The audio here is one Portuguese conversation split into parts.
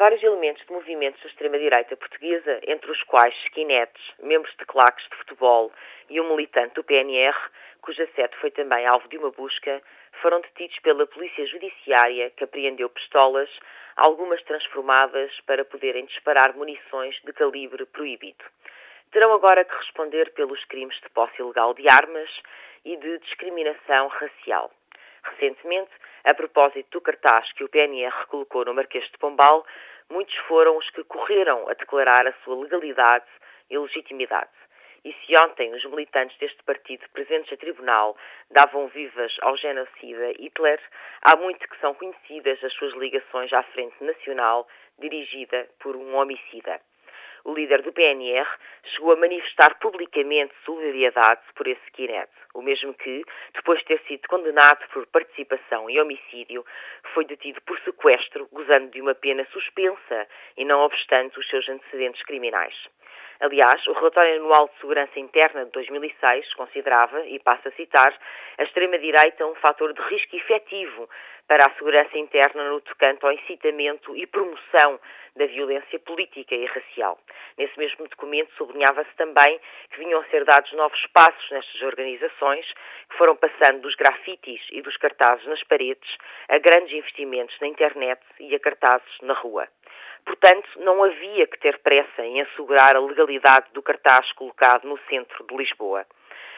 Vários elementos de movimentos da extrema-direita portuguesa, entre os quais skinheads, membros de claques de futebol e um militante do PNR, cuja sede foi também alvo de uma busca, foram detidos pela Polícia Judiciária, que apreendeu pistolas, algumas transformadas para poderem disparar munições de calibre proibido. Terão agora que responder pelos crimes de posse ilegal de armas e de discriminação racial. Recentemente, a propósito do cartaz que o PNR colocou no Marquês de Pombal, muitos foram os que correram a declarar a sua legalidade e legitimidade. E se ontem os militantes deste partido presentes a tribunal davam vivas ao genocida Hitler, há muito que são conhecidas as suas ligações à Frente Nacional, dirigida por um homicida o líder do PNR, chegou a manifestar publicamente solidariedade por esse skinhead, o mesmo que, depois de ter sido condenado por participação em homicídio, foi detido por sequestro, gozando de uma pena suspensa e não obstante os seus antecedentes criminais. Aliás, o relatório anual de segurança interna de 2006 considerava, e passo a citar, a extrema-direita um fator de risco efetivo para a segurança interna no tocante ao incitamento e promoção da violência política e racial. Nesse mesmo documento sublinhava-se também que vinham a ser dados novos passos nestas organizações, que foram passando dos grafites e dos cartazes nas paredes a grandes investimentos na internet e a cartazes na rua. Portanto, não havia que ter pressa em assegurar a legalidade do cartaz colocado no centro de Lisboa.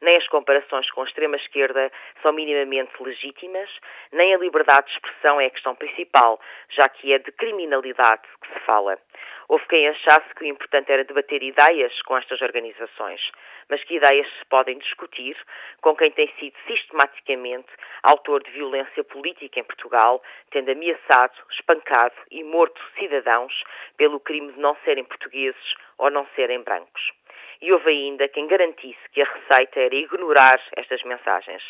Nem as comparações com a extrema-esquerda são minimamente legítimas, nem a liberdade de expressão é a questão principal, já que é de criminalidade que se fala. Houve quem achasse que o importante era debater ideias com estas organizações, mas que ideias se podem discutir com quem tem sido sistematicamente autor de violência política em Portugal, tendo ameaçado, espancado e morto cidadãos pelo crime de não serem portugueses ou não serem brancos e houve ainda quem garantisse que a receita era ignorar estas mensagens.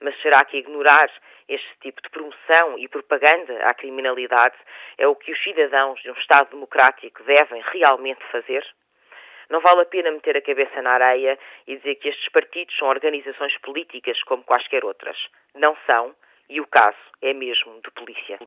Mas será que ignorar este tipo de promoção e propaganda à criminalidade é o que os cidadãos de um Estado democrático devem realmente fazer? Não vale a pena meter a cabeça na areia e dizer que estes partidos são organizações políticas como quaisquer outras. Não são, e o caso é mesmo de polícia.